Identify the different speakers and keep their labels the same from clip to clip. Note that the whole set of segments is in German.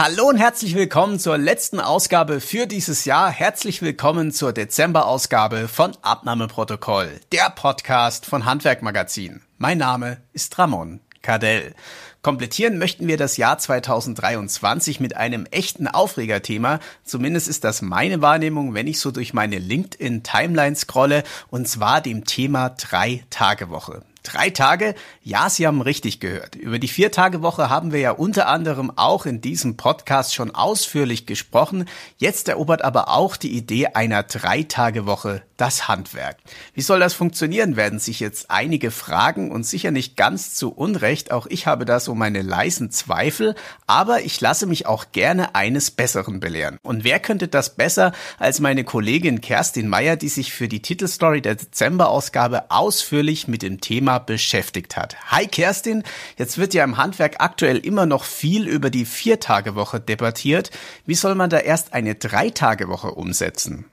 Speaker 1: Hallo und herzlich willkommen zur letzten Ausgabe für dieses Jahr. Herzlich willkommen zur Dezember-Ausgabe von Abnahmeprotokoll, der Podcast von Handwerk Magazin. Mein Name ist Ramon Cardell. Komplettieren möchten wir das Jahr 2023 mit einem echten Aufregerthema. Zumindest ist das meine Wahrnehmung, wenn ich so durch meine LinkedIn-Timeline scrolle, und zwar dem Thema Drei-Tage-Woche. Drei Tage? Ja, Sie haben richtig gehört. Über die Vier-Tage-Woche haben wir ja unter anderem auch in diesem Podcast schon ausführlich gesprochen. Jetzt erobert aber auch die Idee einer Drei-Tage-Woche das Handwerk. Wie soll das funktionieren, werden sich jetzt einige fragen und sicher nicht ganz zu Unrecht. Auch ich habe da so meine leisen Zweifel, aber ich lasse mich auch gerne eines Besseren belehren. Und wer könnte das besser als meine Kollegin Kerstin Meyer, die sich für die Titelstory der Dezemberausgabe ausführlich mit dem Thema beschäftigt hat. Hi Kerstin, jetzt wird ja im Handwerk aktuell immer noch viel über die Viertagewoche debattiert. Wie soll man da erst eine Dreitagewoche umsetzen?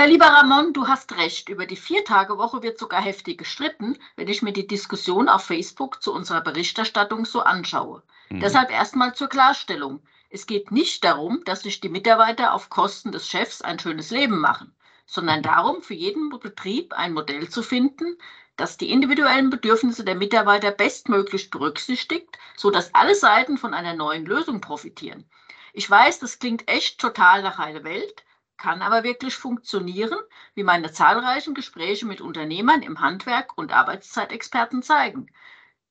Speaker 2: Herr lieber Ramon, du hast recht. Über die Viertagewoche wird sogar heftig gestritten, wenn ich mir die Diskussion auf Facebook zu unserer Berichterstattung so anschaue. Mhm. Deshalb erstmal zur Klarstellung. Es geht nicht darum, dass sich die Mitarbeiter auf Kosten des Chefs ein schönes Leben machen, sondern darum, für jeden Betrieb ein Modell zu finden, das die individuellen Bedürfnisse der Mitarbeiter bestmöglich berücksichtigt, sodass alle Seiten von einer neuen Lösung profitieren. Ich weiß, das klingt echt total nach heile Welt, kann aber wirklich funktionieren, wie meine zahlreichen Gespräche mit Unternehmern im Handwerk und Arbeitszeitexperten zeigen.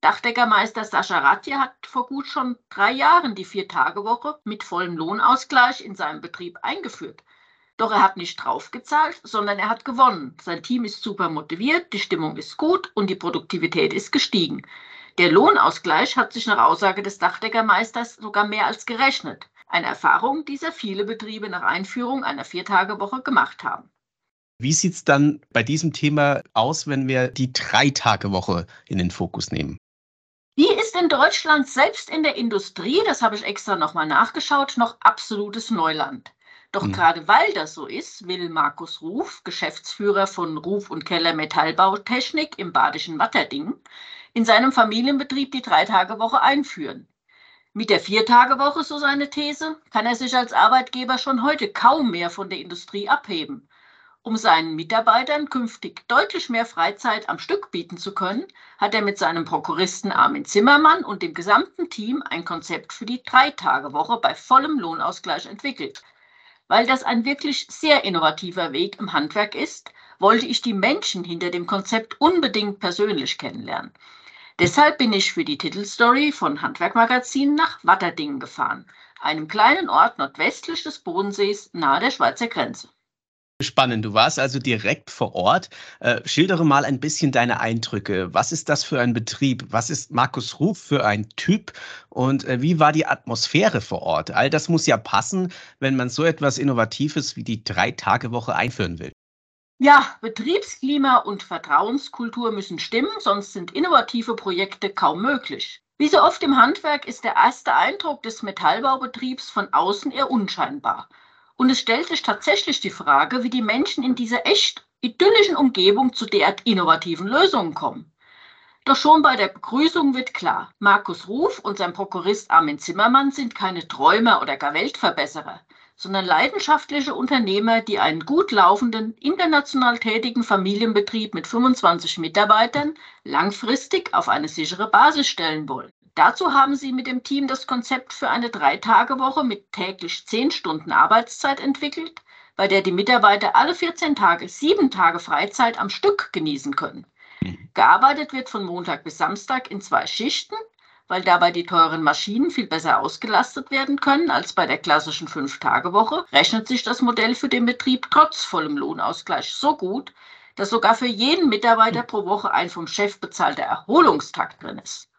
Speaker 2: Dachdeckermeister Sascha Ratje hat vor gut schon drei Jahren die Vier-Tage-Woche mit vollem Lohnausgleich in seinem Betrieb eingeführt. Doch er hat nicht draufgezahlt, sondern er hat gewonnen. Sein Team ist super motiviert, die Stimmung ist gut und die Produktivität ist gestiegen. Der Lohnausgleich hat sich nach Aussage des Dachdeckermeisters sogar mehr als gerechnet. Eine Erfahrung, die sehr viele Betriebe nach Einführung einer Viertagewoche gemacht haben.
Speaker 1: Wie sieht es dann bei diesem Thema aus, wenn wir die Dreitagewoche in den Fokus nehmen?
Speaker 2: Die ist in Deutschland selbst in der Industrie, das habe ich extra nochmal nachgeschaut, noch absolutes Neuland. Doch mhm. gerade weil das so ist, will Markus Ruf, Geschäftsführer von Ruf und Keller Metallbautechnik im badischen Watterding, in seinem Familienbetrieb die Dreitagewoche einführen. Mit der Viertagewoche, so seine These, kann er sich als Arbeitgeber schon heute kaum mehr von der Industrie abheben. Um seinen Mitarbeitern künftig deutlich mehr Freizeit am Stück bieten zu können, hat er mit seinem Prokuristen Armin Zimmermann und dem gesamten Team ein Konzept für die Dreitagewoche bei vollem Lohnausgleich entwickelt. Weil das ein wirklich sehr innovativer Weg im Handwerk ist, wollte ich die Menschen hinter dem Konzept unbedingt persönlich kennenlernen. Deshalb bin ich für die Titelstory von Handwerkmagazin nach Watterdingen gefahren, einem kleinen Ort nordwestlich des Bodensees nahe der Schweizer Grenze.
Speaker 1: Spannend, du warst also direkt vor Ort. Äh, schildere mal ein bisschen deine Eindrücke. Was ist das für ein Betrieb? Was ist Markus Ruf für ein Typ? Und äh, wie war die Atmosphäre vor Ort? All das muss ja passen, wenn man so etwas Innovatives wie die Drei-Tage-Woche einführen will.
Speaker 2: Ja, Betriebsklima und Vertrauenskultur müssen stimmen, sonst sind innovative Projekte kaum möglich. Wie so oft im Handwerk ist der erste Eindruck des Metallbaubetriebs von außen eher unscheinbar. Und es stellt sich tatsächlich die Frage, wie die Menschen in dieser echt idyllischen Umgebung zu derart innovativen Lösungen kommen. Doch schon bei der Begrüßung wird klar, Markus Ruf und sein Prokurist Armin Zimmermann sind keine Träumer oder gar Weltverbesserer, sondern leidenschaftliche Unternehmer, die einen gut laufenden, international tätigen Familienbetrieb mit 25 Mitarbeitern langfristig auf eine sichere Basis stellen wollen. Dazu haben sie mit dem Team das Konzept für eine Dreitagewoche mit täglich zehn Stunden Arbeitszeit entwickelt, bei der die Mitarbeiter alle 14 Tage sieben Tage Freizeit am Stück genießen können. Mhm. Gearbeitet wird von Montag bis Samstag in zwei Schichten, weil dabei die teuren Maschinen viel besser ausgelastet werden können als bei der klassischen Fünf-Tage-Woche, rechnet sich das Modell für den Betrieb trotz vollem Lohnausgleich so gut, dass sogar für jeden Mitarbeiter pro Woche ein vom Chef bezahlter Erholungstag drin ist.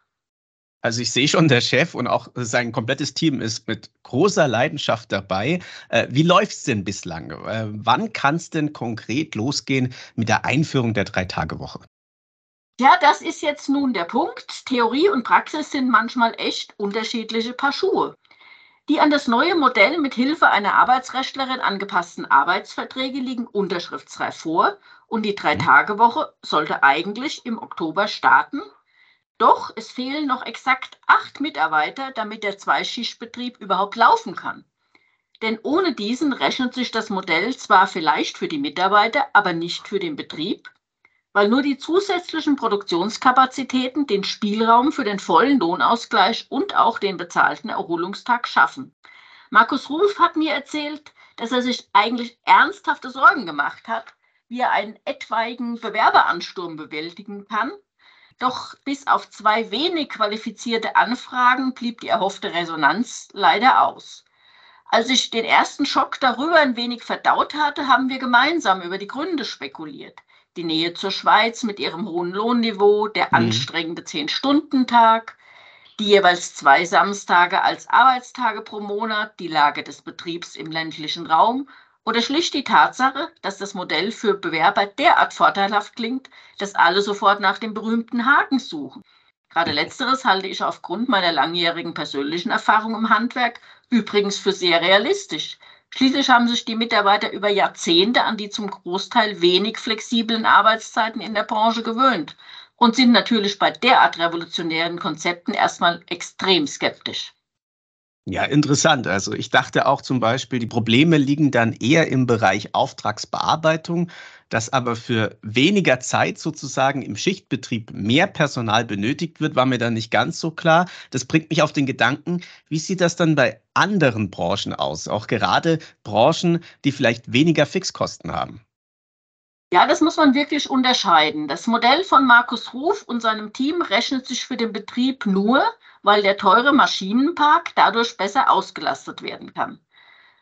Speaker 1: Also ich sehe schon, der Chef und auch sein komplettes Team ist mit großer Leidenschaft dabei. Äh, wie läuft es denn bislang? Äh, wann kann es denn konkret losgehen mit der Einführung der Drei-Tage-Woche?
Speaker 2: Ja, das ist jetzt nun der Punkt. Theorie und Praxis sind manchmal echt unterschiedliche Paar Schuhe. Die an das neue Modell mit Hilfe einer Arbeitsrechtlerin angepassten Arbeitsverträge liegen unterschriftsreif vor und die Drei-Tage-Woche sollte eigentlich im Oktober starten. Doch es fehlen noch exakt acht Mitarbeiter, damit der Zweischichtbetrieb überhaupt laufen kann. Denn ohne diesen rechnet sich das Modell zwar vielleicht für die Mitarbeiter, aber nicht für den Betrieb weil nur die zusätzlichen Produktionskapazitäten den Spielraum für den vollen Lohnausgleich und auch den bezahlten Erholungstag schaffen. Markus Ruf hat mir erzählt, dass er sich eigentlich ernsthafte Sorgen gemacht hat, wie er einen etwaigen Bewerberansturm bewältigen kann. Doch bis auf zwei wenig qualifizierte Anfragen blieb die erhoffte Resonanz leider aus. Als ich den ersten Schock darüber ein wenig verdaut hatte, haben wir gemeinsam über die Gründe spekuliert die Nähe zur Schweiz mit ihrem hohen Lohnniveau, der mhm. anstrengende Zehn-Stunden-Tag, die jeweils zwei Samstage als Arbeitstage pro Monat, die Lage des Betriebs im ländlichen Raum oder schlicht die Tatsache, dass das Modell für Bewerber derart vorteilhaft klingt, dass alle sofort nach dem berühmten Haken suchen. Gerade letzteres halte ich aufgrund meiner langjährigen persönlichen Erfahrung im Handwerk übrigens für sehr realistisch. Schließlich haben sich die Mitarbeiter über Jahrzehnte an die zum Großteil wenig flexiblen Arbeitszeiten in der Branche gewöhnt und sind natürlich bei derart revolutionären Konzepten erstmal extrem skeptisch.
Speaker 1: Ja, interessant. Also ich dachte auch zum Beispiel, die Probleme liegen dann eher im Bereich Auftragsbearbeitung, dass aber für weniger Zeit sozusagen im Schichtbetrieb mehr Personal benötigt wird, war mir dann nicht ganz so klar. Das bringt mich auf den Gedanken, wie sieht das dann bei anderen Branchen aus? Auch gerade Branchen, die vielleicht weniger Fixkosten haben.
Speaker 2: Ja, das muss man wirklich unterscheiden. Das Modell von Markus Ruf und seinem Team rechnet sich für den Betrieb nur, weil der teure Maschinenpark dadurch besser ausgelastet werden kann.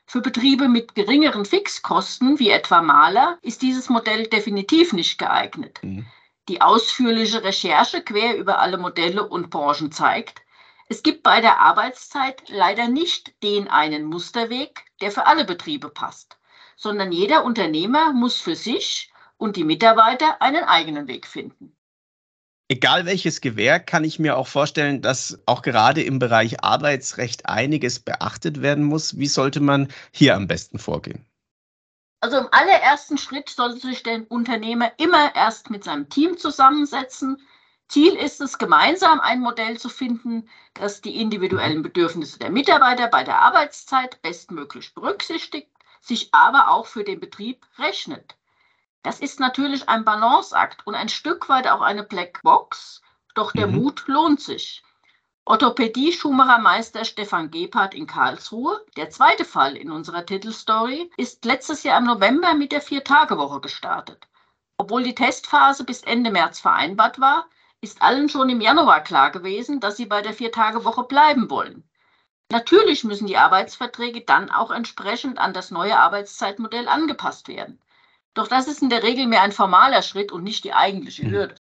Speaker 2: Für Betriebe mit geringeren Fixkosten, wie etwa Maler, ist dieses Modell definitiv nicht geeignet. Mhm. Die ausführliche Recherche quer über alle Modelle und Branchen zeigt, es gibt bei der Arbeitszeit leider nicht den einen Musterweg, der für alle Betriebe passt, sondern jeder Unternehmer muss für sich und die Mitarbeiter einen eigenen Weg finden.
Speaker 1: Egal welches Gewerk, kann ich mir auch vorstellen, dass auch gerade im Bereich Arbeitsrecht einiges beachtet werden muss. Wie sollte man hier am besten vorgehen?
Speaker 2: Also im allerersten Schritt sollte sich der Unternehmer immer erst mit seinem Team zusammensetzen. Ziel ist es, gemeinsam ein Modell zu finden, das die individuellen Bedürfnisse der Mitarbeiter bei der Arbeitszeit bestmöglich berücksichtigt, sich aber auch für den Betrieb rechnet. Das ist natürlich ein Balanceakt und ein Stück weit auch eine Blackbox, doch der mhm. Mut lohnt sich. Orthopädie-Schuhmachermeister Stefan Gebhardt in Karlsruhe, der zweite Fall in unserer Titelstory, ist letztes Jahr im November mit der Vier-Tage-Woche gestartet. Obwohl die Testphase bis Ende März vereinbart war, ist allen schon im Januar klar gewesen, dass sie bei der Vier-Tage-Woche bleiben wollen. Natürlich müssen die Arbeitsverträge dann auch entsprechend an das neue Arbeitszeitmodell angepasst werden. Doch das ist in der Regel mehr ein formaler Schritt und nicht die eigentliche hm. Hürde.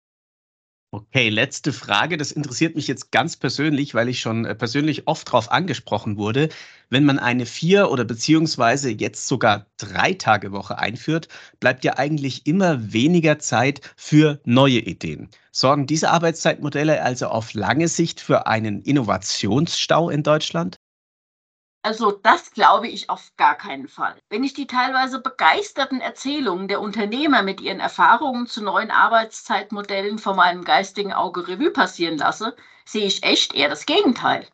Speaker 1: Okay, letzte Frage. Das interessiert mich jetzt ganz persönlich, weil ich schon äh, persönlich oft darauf angesprochen wurde. Wenn man eine vier- oder beziehungsweise jetzt sogar drei Tage Woche einführt, bleibt ja eigentlich immer weniger Zeit für neue Ideen. Sorgen diese Arbeitszeitmodelle also auf lange Sicht für einen Innovationsstau in Deutschland?
Speaker 2: Also das glaube ich auf gar keinen Fall. Wenn ich die teilweise begeisterten Erzählungen der Unternehmer mit ihren Erfahrungen zu neuen Arbeitszeitmodellen vor meinem geistigen Auge Revue passieren lasse, sehe ich echt eher das Gegenteil.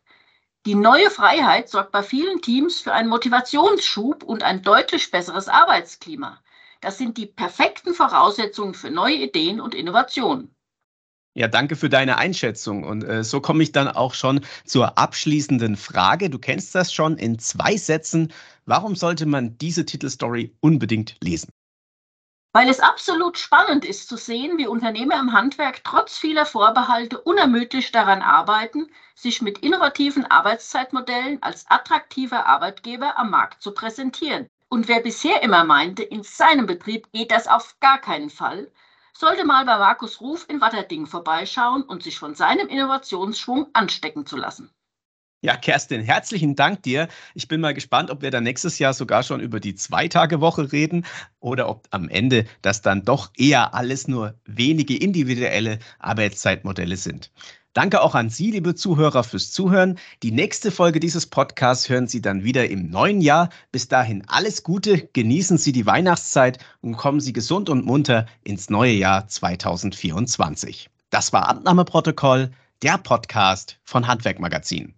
Speaker 2: Die neue Freiheit sorgt bei vielen Teams für einen Motivationsschub und ein deutlich besseres Arbeitsklima. Das sind die perfekten Voraussetzungen für neue Ideen und Innovationen.
Speaker 1: Ja, danke für deine Einschätzung. Und äh, so komme ich dann auch schon zur abschließenden Frage. Du kennst das schon in zwei Sätzen. Warum sollte man diese Titelstory unbedingt lesen?
Speaker 2: Weil es absolut spannend ist zu sehen, wie Unternehmer im Handwerk trotz vieler Vorbehalte unermüdlich daran arbeiten, sich mit innovativen Arbeitszeitmodellen als attraktiver Arbeitgeber am Markt zu präsentieren. Und wer bisher immer meinte, in seinem Betrieb geht das auf gar keinen Fall, sollte mal bei Markus Ruf in Watterding vorbeischauen und sich von seinem Innovationsschwung anstecken zu lassen.
Speaker 1: Ja, Kerstin, herzlichen Dank dir. Ich bin mal gespannt, ob wir dann nächstes Jahr sogar schon über die Zwei-Tage-Woche reden oder ob am Ende das dann doch eher alles nur wenige individuelle Arbeitszeitmodelle sind. Danke auch an Sie, liebe Zuhörer, fürs Zuhören. Die nächste Folge dieses Podcasts hören Sie dann wieder im neuen Jahr. Bis dahin alles Gute, genießen Sie die Weihnachtszeit und kommen Sie gesund und munter ins neue Jahr 2024. Das war Abnahmeprotokoll, der Podcast von Handwerkmagazin.